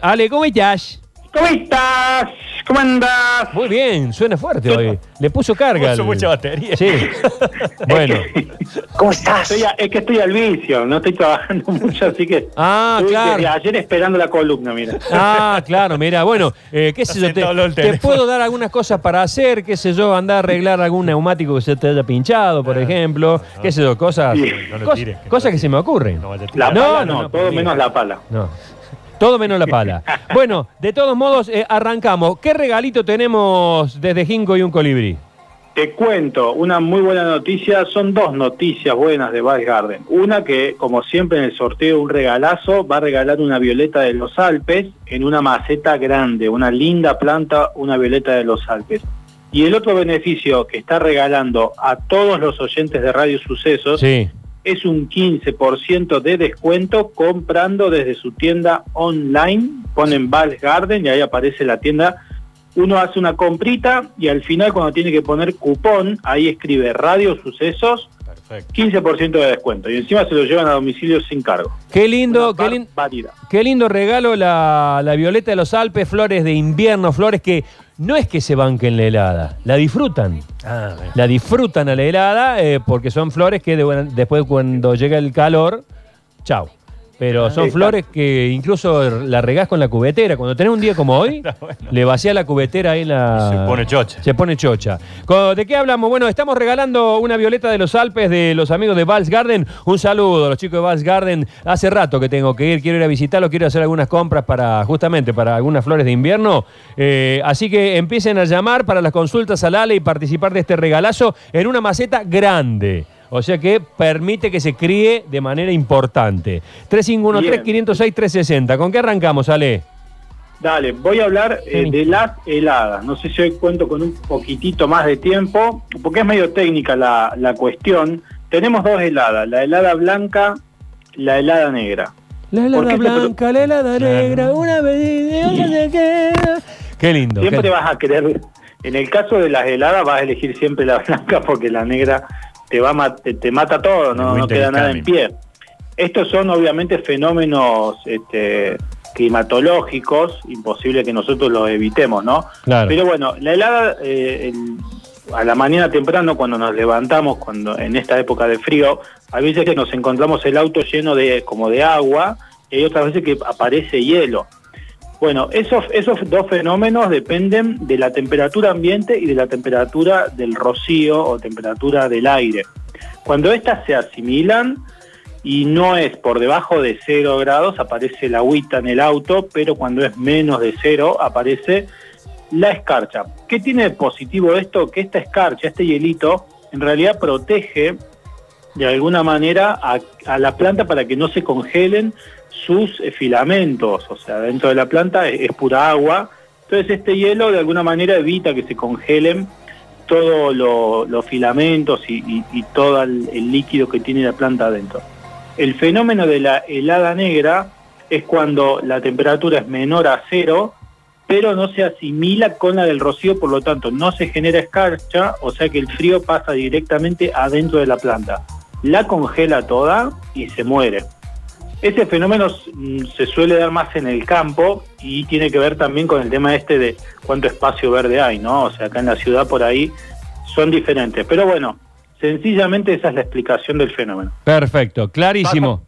Ale, ¿cómo estás? ¿Cómo estás? ¿Cómo andas? Muy bien, suena fuerte hoy. Le puso carga. Puso al- mucha batería. Sí. bueno. ¿Cómo estás? es que estoy al vicio, no estoy trabajando mucho, así que Ah, estuve claro. desde ayer esperando la columna, mira. Ah, claro, mira, bueno, eh, qué sé yo, te, Sentado al lado del te teléfono. puedo dar algunas cosas para hacer, qué sé yo, andar a arreglar algún neumático que se te haya pinchado, por ejemplo, qué sé yo, cosas, Sí. No lo cos- tires, que cosas no- que se me ocurren. No vaya a La tirar. No, pala no, no, no, todo menos la pala. No. Todo menos la pala. Bueno, de todos modos, eh, arrancamos. ¿Qué regalito tenemos desde Jingo y un colibrí? Te cuento, una muy buena noticia, son dos noticias buenas de Val Garden. Una que, como siempre en el sorteo, un regalazo, va a regalar una violeta de los Alpes en una maceta grande, una linda planta, una violeta de los Alpes. Y el otro beneficio que está regalando a todos los oyentes de Radio Sucesos Sí. Es un 15% de descuento comprando desde su tienda online, ponen Val Garden y ahí aparece la tienda. Uno hace una comprita y al final cuando tiene que poner cupón, ahí escribe Radio Sucesos, Perfecto. 15% de descuento. Y encima se lo llevan a domicilio sin cargo. Qué lindo, qué lindo. barbaridad. Qué lindo regalo la, la violeta de los Alpes, flores de invierno, flores que no es que se banquen la helada, la disfrutan. Ah. La disfrutan a la helada eh, porque son flores que de- después cuando llega el calor, chau. Pero son flores que incluso la regás con la cubetera. Cuando tenés un día como hoy, bueno. le vacía la cubetera ahí la... Se pone chocha. Se pone chocha. ¿De qué hablamos? Bueno, estamos regalando una violeta de los Alpes de los amigos de Vals Garden. Un saludo a los chicos de Vals Garden. Hace rato que tengo que ir, quiero ir a visitarlos, quiero hacer algunas compras para, justamente, para algunas flores de invierno. Eh, así que empiecen a llamar para las consultas al Ale y participar de este regalazo en una maceta grande. O sea que permite que se críe de manera importante. 351-3506-360. ¿Con qué arrancamos, Ale? Dale, voy a hablar eh, de las heladas. No sé si hoy cuento con un poquitito más de tiempo, porque es medio técnica la, la cuestión. Tenemos dos heladas, la helada blanca, la helada negra. La ¿Por helada qué te pro- blanca, la helada negra, una vez otra se queda. Qué lindo. Siempre qué- vas a querer, en el caso de las heladas vas a elegir siempre la blanca porque la negra te va te, te mata todo, no, no queda nada en pie. Estos son obviamente fenómenos este, climatológicos, imposible que nosotros los evitemos, ¿no? Claro. Pero bueno, la helada eh, el- a la mañana temprano cuando nos levantamos, cuando en esta época de frío, a veces que nos encontramos el auto lleno de como de agua y hay otras veces que aparece hielo. Bueno, esos, esos dos fenómenos dependen de la temperatura ambiente y de la temperatura del rocío o temperatura del aire. Cuando estas se asimilan y no es por debajo de 0 grados, aparece la agüita en el auto, pero cuando es menos de 0 aparece la escarcha. ¿Qué tiene de positivo esto? Que esta escarcha, este hielito, en realidad protege de alguna manera a, a la planta para que no se congelen sus eh, filamentos, o sea, dentro de la planta es, pura agua, entonces este hielo de alguna manera evita que se congelen todos lo- los filamentos y todo el, el líquido que tiene la planta adentro. El fenómeno de la helada negra es cuando la temperatura es menor a cero, pero no se asimila con la del rocío, por lo tanto no se genera escarcha, o sea que el frío pasa directamente adentro de la planta. La congela toda y se muere. Ese fenómeno mm, se suele dar más en el campo y tiene que ver también con el tema este de cuánto espacio verde hay, ¿no? O sea, acá en la ciudad por ahí son diferentes. Pero bueno, sencillamente esa es la explicación del fenómeno. Perfecto, clarísimo.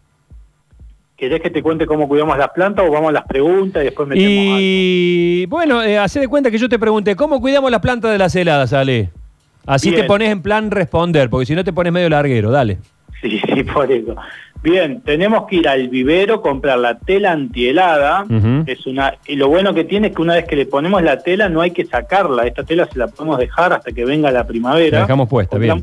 ¿Querés que te cuente cómo cuidamos las plantas o vamos a las preguntas y después metemos algo? Y bueno, eh, hacé de cuenta que yo te pregunté, ¿cómo cuidamos las plantas de las heladas, Ale? Así Bien. te pones en plan responder, porque si no te pones medio larguero, dale. Sí, sí, por eso. Bien, tenemos que ir al vivero, comprar la tela antihelada. Es una, y lo bueno que tiene es que una vez que le ponemos la tela no hay que sacarla. Esta tela se la podemos dejar hasta que venga la primavera. La dejamos puesta, bien. la-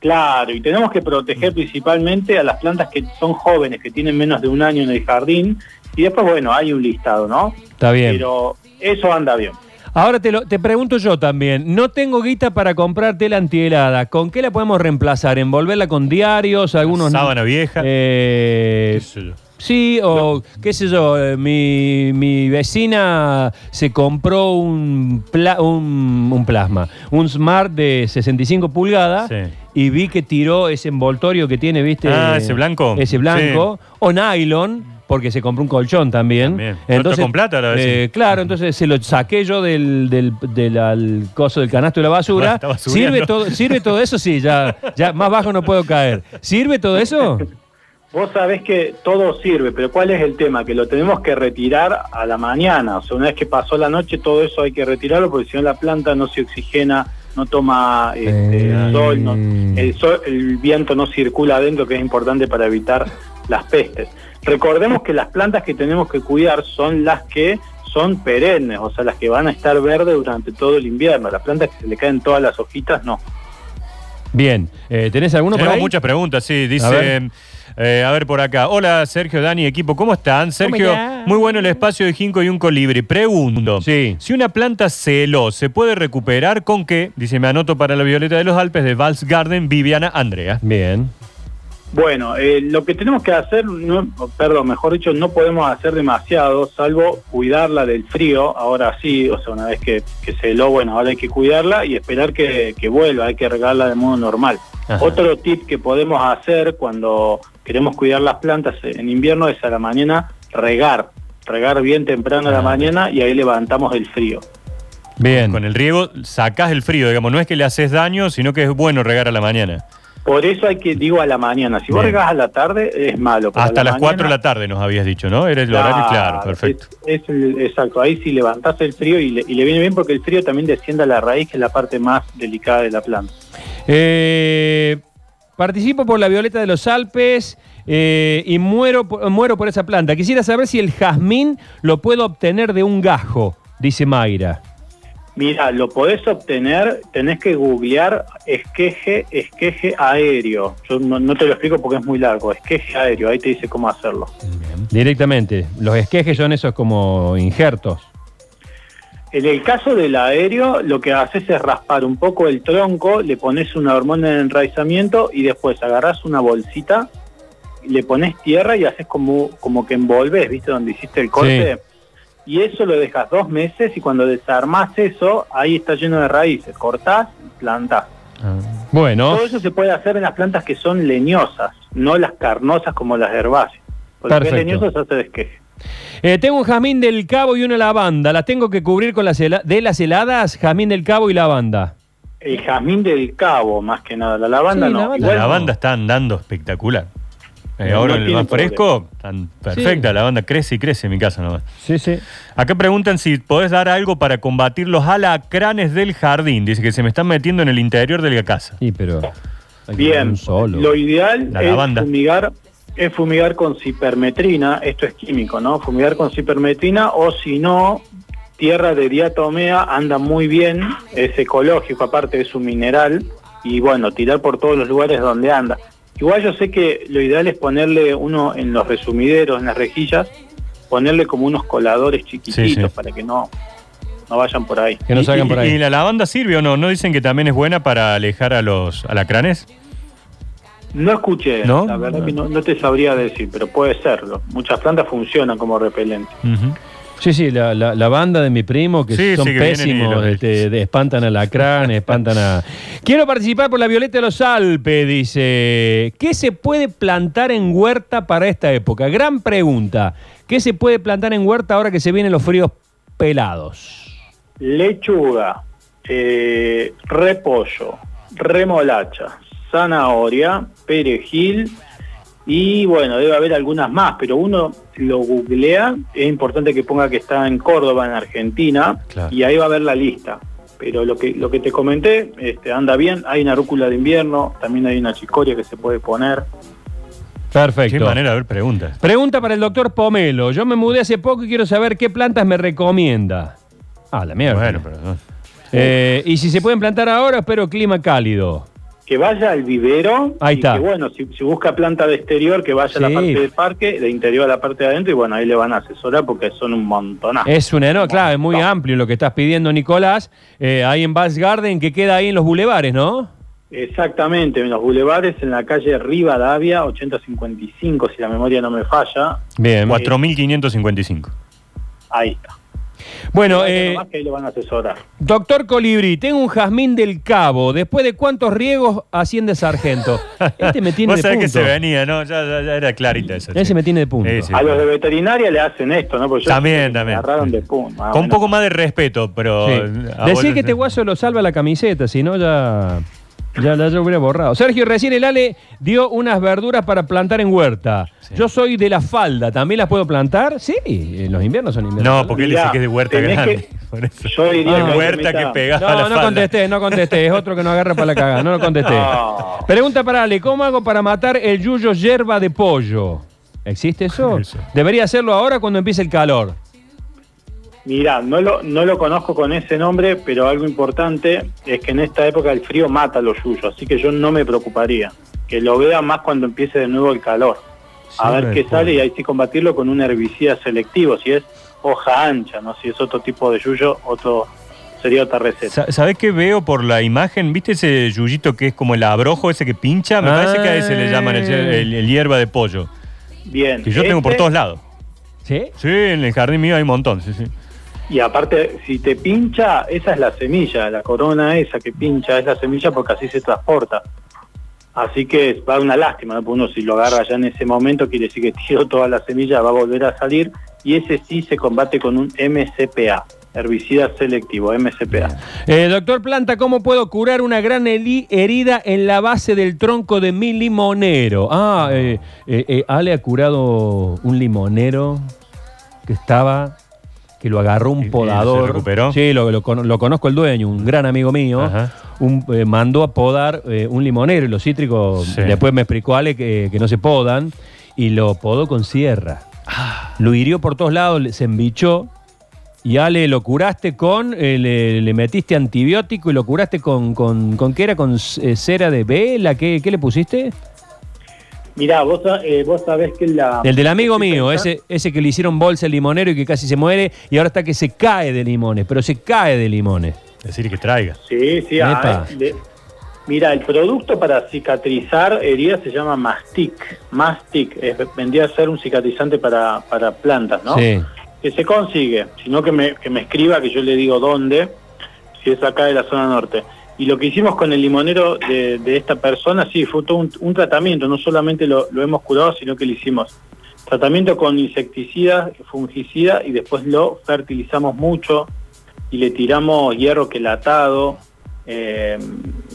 Claro, y tenemos que proteger principalmente a las plantas que son jóvenes, que tienen menos de un año en el jardín. Y después, bueno, hay un listado, ¿no? Está bien. Pero eso anda bien. Ahora te, lo, te pregunto yo también, no tengo guita para comprar tela antihelada, ¿con qué la podemos reemplazar? ¿Envolverla con diarios? algunos Sábana vieja. Eh, qué sé yo. Sí, o qué sé yo, eh, mi, mi vecina se compró un, pla- un, un plasma, un Smart de 65 pulgadas Sí. y vi que tiró ese envoltorio que tiene, ¿viste? Ah, ese blanco. Ese blanco, o nylon, porque se compró un colchón también. También. Suelto con plata, la eh. Claro, entonces se lo saqué yo del, del, del- al coso del canasto de la basura. ¿Sirve todo, ¿Sirve todo eso? Sí, ya, ya más bajo no puedo caer. ¿Sirve todo eso? Vos sabés que todo sirve, pero ¿cuál es el tema? Que lo tenemos que retirar a la mañana. O sea, una vez que pasó la noche, todo eso hay que retirarlo porque si no la planta no se oxigena, no toma este, Eh. sol, no- el sol, el viento no circula adentro, que es importante para evitar las pestes. Recordemos que las plantas que tenemos que cuidar son las que son perennes, o sea, las que van a estar verdes durante todo el invierno. Las plantas que se le caen todas las hojitas, no. Bien. Eh, ¿Tenés alguno por Tenemos ahí? muchas preguntas, sí. Dice, A a ver. ver. a ver por acá. Hola, Sergio, Dani, equipo, ¿cómo están? Sergio, muy bueno el espacio de Ginkgo y un colibri. Pregunto, Sí. si una planta se heló, ¿se puede recuperar con qué? Dice, me anoto para la Violeta de los Alpes de Vals Garden, Viviana Andrea. Bien. Bueno, eh, lo que tenemos que hacer, no, perdón, mejor dicho, no podemos hacer demasiado, salvo cuidarla del frío, ahora sí, o sea, una vez que, que se heló, bueno, ahora hay que cuidarla y esperar que, que vuelva, hay que regarla de modo normal. Ajá. Otro tip que podemos hacer cuando queremos cuidar las plantas en invierno es a la mañana regar, regar bien temprano a la Ah. mañana y ahí levantamos el frío. Bien. Con el riego sacás el frío, digamos, no es que le haces daño, sino que es bueno regar a la mañana. Por eso hay que, digo, a la mañana. Si vos regás a la tarde, es malo. pero Hasta la las 4 de la tarde nos habías dicho, ¿no? Era el horario, claro, perfecto. Es, es el- exacto, ahí sí levantás el frío y le, y le viene bien porque el frío también desciende a la raíz, que es la parte más delicada de la planta. Eh, participo por la Violeta de los Alpes eh, y muero, por- muero por esa planta. Quisiera saber si el jazmín lo puedo obtener de un gajo, dice Mayra. Mira, lo podés obtener, tenés que googlear esqueje, esqueje aéreo. Yo no, no te lo explico porque es muy largo, esqueje aéreo, ahí te dice cómo hacerlo. Directamente. Los esquejes son esos como injertos. En el caso del aéreo, lo que haces es raspar un poco el tronco, le pones una hormona de enraizamiento y después agarrás una bolsita, le pones tierra y haces como, como que envolves, ¿viste? Donde hiciste el corte. Y eso lo dejas dos meses y cuando desarmás eso, ahí está lleno de raíces. Cortás y plantás. Bueno, Todo eso se puede hacer en las plantas que son leñosas, no las carnosas como las herbáceas. Porque que es Perfecto. leñoso se hace de esqueje. eh, tengo un jazmín del cabo y una lavanda. ¿Las tengo que cubrir con las de las heladas? Jazmín del cabo y lavanda. El jazmín del cabo, más que nada. La lavanda Sí, no. lavanda. La Igual- lavanda está andando espectacular. Eh, ahora no en el más fresco, tan perfecta, la lavanda crece y crece en mi casa nomás. Sí, sí. Acá preguntan si podés dar algo para combatir los alacranes del jardín. Dice que se me están metiendo en el interior de la casa. Sí, pero. Bien, solo. lo ideal La es lavanda. fumigar, es fumigar con cipermetrina, esto es químico, ¿no? Fumigar con cipermetrina o si no, tierra de diatomea anda muy bien, es ecológico, aparte es un mineral, y bueno, tirar por todos los lugares donde anda. Igual yo sé que lo ideal es ponerle uno en los resumideros, en las rejillas, ponerle como unos coladores chiquititos Sí, sí. para que no, no vayan por ahí. Que no ¿Y- salgan por ahí. ¿Y la lavanda sirve o no? ¿No dicen que también es buena para alejar a los alacranes? No escuché, ¿No? la verdad que no, no te sabría decir, pero puede serlo. Muchas plantas funcionan como repelente. Ujú. Sí, sí, la, la- la banda de mi primo, que Sí, son sí, que vienen y pésimos, este, de- espantan a lacrán, espantan a... Quiero participar por la Violeta de los Alpes, dice. ¿Qué se puede plantar en huerta para esta época? Gran pregunta. ¿Qué se puede plantar en huerta ahora que se vienen los fríos pelados? Lechuga, eh, repollo, remolacha, zanahoria, perejil y bueno, debe haber algunas más, pero uno lo googlea, es importante que ponga que está en Córdoba, en Argentina, Claro. y ahí va a ver la lista. Pero lo que, lo que te comenté este, anda bien, hay una rúcula de invierno, también hay una chicoria que se puede poner. Perfecto. Qué manera de ver preguntas. Pregunta para el doctor Pomelo. Yo me mudé hace poco y quiero saber qué plantas me recomienda. Ah, la mierda. Bueno, pero no. Eh, y si se pueden plantar ahora, espero clima cálido. Que vaya al vivero Ahí y está. que bueno, si, si busca planta de exterior, que vaya a la parte del parque, de interior a la parte de adentro, y bueno, ahí le van a asesorar porque son un montonazo. Es un enorme, claro, es muy amplio lo que estás pidiendo, Nicolás. Eh, ahí en Vals Garden, que queda ahí en los bulevares, ¿no? Exactamente, en los bulevares, en la calle Rivadavia, 8055, si la memoria no me falla, Bien. 4.555. ahí está. Bueno, eh, nomás que ahí lo van a asesorar. doctor Colibrí, tengo un jazmín del cabo. Después de cuántos riegos asciende sargento. Este me tiene Vos de sabés que punto. se venía, ¿no? Ya, ya- ya era clarita esa. Ese sí. me tiene de punto. Sí, sí. A los de veterinaria le hacen esto, ¿no? Porque También, que también. agarraron de. Ah, Con un bueno. poco más de respeto, pero. Decí vos- que este guaso lo salva la camiseta, si no ya, ya, ya yo hubiera borrado. Sergio, recién el Ale dio unas verduras para plantar en huerta. Sí. Yo soy de la falda, ¿también las puedo plantar? Sí, en los inviernos son inviernos. No, porque él Mirá, dice que es de huerta grande. que-. Yo diría Ah. que huerta que meta- pegaba a la No, no falda. contesté, no contesté. Es otro que no agarra para la cagada. No lo contesté. No. Pregunta para Ale: ¿Cómo hago para matar el yuyo yerba de pollo? ¿Existe eso? Eso. Debería hacerlo ahora cuando empiece el calor. Mirá, no lo, no lo conozco con ese nombre, pero algo importante es que en esta época el frío mata a los yuyos, así que yo no me preocuparía. Que lo vea más cuando empiece de nuevo el calor. A ver qué sale y ahí sí combatirlo con un herbicida selectivo, si es hoja ancha, no si es otro tipo de yuyo, otro sería otra receta. Sa- ¿Sabés qué veo por la imagen? ¿Viste ese yuyito que es como el abrojo ese que pincha? Me parece que a ese le llaman el, el- el hierba de pollo. Bien. Que yo tengo por este- todos lados. ¿Sí? Sí, en el jardín mío hay un montón, sí, sí. Y aparte, si te pincha, esa es la semilla, la corona esa que pincha es la semilla porque así se transporta. Así que va una lástima, ¿no? Porque uno si lo agarra ya en ese momento quiere decir que tiró toda la semilla, va a volver a salir y ese sí se combate con un MCPA, herbicida selectivo, MCPA. Eh, doctor Planta, ¿cómo puedo curar una gran herida en la base del tronco de mi limonero? Ah, eh, eh, eh, Ale ha curado un limonero que estaba, que lo agarró ¿Y- y un se podador. recuperó? Sí, lo, lo cono- lo conozco el dueño, un gran amigo mío. Ajá. Un, eh, mandó a podar eh, un limonero y los cítricos, Sí. después me explicó Ale que, que no se podan, y lo podó con sierra. Ah. Lo hirió por todos lados, se embichó. Y Ale, lo curaste con, eh, le, le metiste antibiótico y lo curaste con, con, ¿con qué era? ¿Con cera de vela? ¿Qué, qué le pusiste? Mirá, vos, eh, vos sabés que la... El del amigo mío, ese, ese que le hicieron bolsa el limonero y que casi se muere y ahora está que se cae de limones, pero se cae de limones. Decir que traiga. Sí, sí. Ah, de- mira, el producto para cicatrizar heridas se llama Mastic. Mastic es, vendría a ser un cicatrizante para, para plantas, ¿no? Sí. Que se consigue, sino que me, que me escriba, que yo le digo dónde, si es acá de la zona norte. Y lo que hicimos con el limonero de, de esta persona, sí, fue todo un, un tratamiento, no solamente lo, lo hemos curado, sino que le hicimos tratamiento con insecticida, fungicida, y después lo fertilizamos mucho y le tiramos hierro quelatado, eh,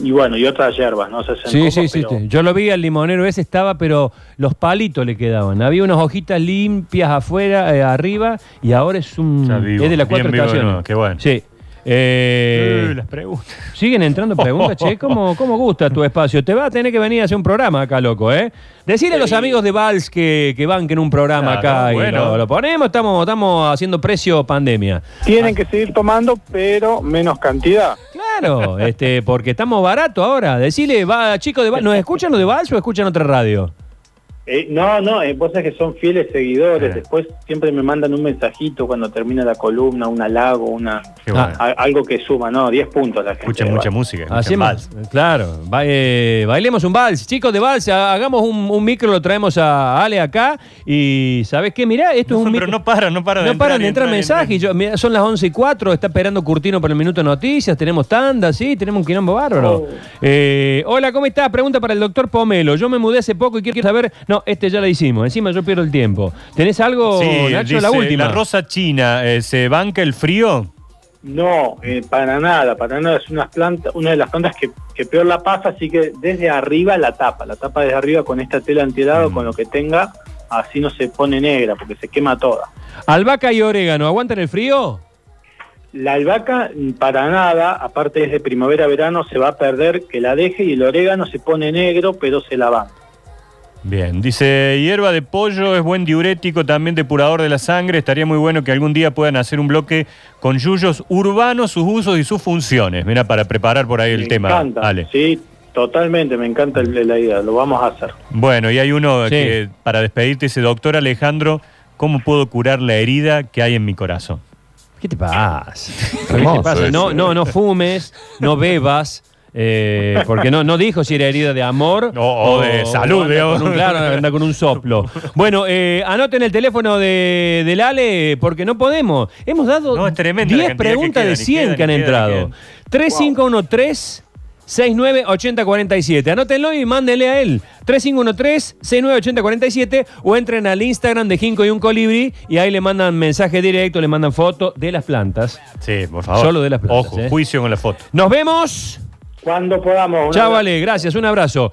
y bueno, y otras hierbas, ¿no? Se Sí, sí, sí, pero- sí. Yo lo vi al limonero ese estaba, pero los palitos le quedaban. Había unas hojitas limpias afuera, eh, arriba, y ahora es un es de las cuatro estaciones. nuevo, qué bueno. Sí. Eh, Eh, las preguntas. Siguen entrando preguntas, che. ¿Cómo, ¿Cómo gusta tu espacio? Te va a tener que venir a hacer un programa acá, loco, ¿eh? Decirle a los amigos de Vals que, que banquen un programa Claro, acá y bueno. lo, lo ponemos. Estamos, estamos haciendo precio pandemia. Tienen que seguir tomando, pero menos cantidad. Claro, este, porque estamos baratos ahora. Decirle, va, chicos de Vals, ¿nos escuchan los de Vals o escuchan otra radio? Eh, no, no, eh, vos sabés que son fieles seguidores. Después siempre me mandan un mensajito cuando termina la columna, un halago, una Qué bueno. a- algo que suma, ¿no? 10 puntos la gente. Escuchan mucha música. Hacemos, vals. claro, ba- eh, bailemos un vals. Chicos de Vals, ha- hagamos un, un micro, lo traemos a Ale acá. Y ¿sabes qué? Mirá, esto es un No, micro. pero no paran, no paran No paran de entrar mensajes. yo- son las 11 y 4, está esperando Curtino para el Minuto de Noticias, tenemos tanda, sí, tenemos un quilombo bárbaro. Oh. Eh, hola, ¿cómo está? Pregunta para el doctor Pomelo. Yo me mudé hace poco y quiero saber... No, este ya la hicimos, encima yo pierdo el tiempo. ¿Tenés algo, Sí, Nacho? dice, la última. rosa china, eh, ¿se banca el frío? No, eh, para nada, para nada. Es una, planta, una de las plantas que, que peor la pasa, así que desde arriba la tapa. La tapa desde arriba con esta tela antihelado, Mm. con lo que tenga, así no se pone negra, porque se quema toda. Albahaca y orégano, ¿aguantan el frío? La albahaca, mm, para nada, aparte desde primavera-verano, se va a perder que la deje y el orégano se pone negro, pero se la va. Bien, dice, hierba de pollo es buen diurético, también depurador de la sangre. Estaría muy bueno que algún día puedan hacer un bloque con yuyos urbanos, sus usos y sus funciones. Mira, para preparar por ahí el me tema. encanta. Ale. Sí, totalmente, me encanta el- la idea, lo vamos a hacer. Bueno, y hay uno Sí. que, para despedirte, dice, doctor Alejandro, ¿cómo puedo curar la herida que hay en mi corazón? ¿Qué te pasa? ¿Qué te Hermoso pasa? No, no, no fumes, no bebas, Eh, porque no, no dijo si era herida de amor O- o de salud, anda digamos. con un- claro, anda con un soplo. Bueno, eh, anoten el teléfono de, del Ale porque no podemos. Hemos dado No, es tremenda la 10 cantidad que preguntas de quedan, y 100 quedan, que han entrado. quedan. 3513 698047. Anótenlo y mándenle a él. 3513 698047 o entren al Instagram de Jinco y un colibrí y ahí le mandan mensaje directo, le mandan foto de las plantas. Sí, por favor. Solo de las plantas, Ojo, ¿eh? juicio con la foto. Nos vemos. Cuando podamos. Chao, vale, gracias, un abrazo.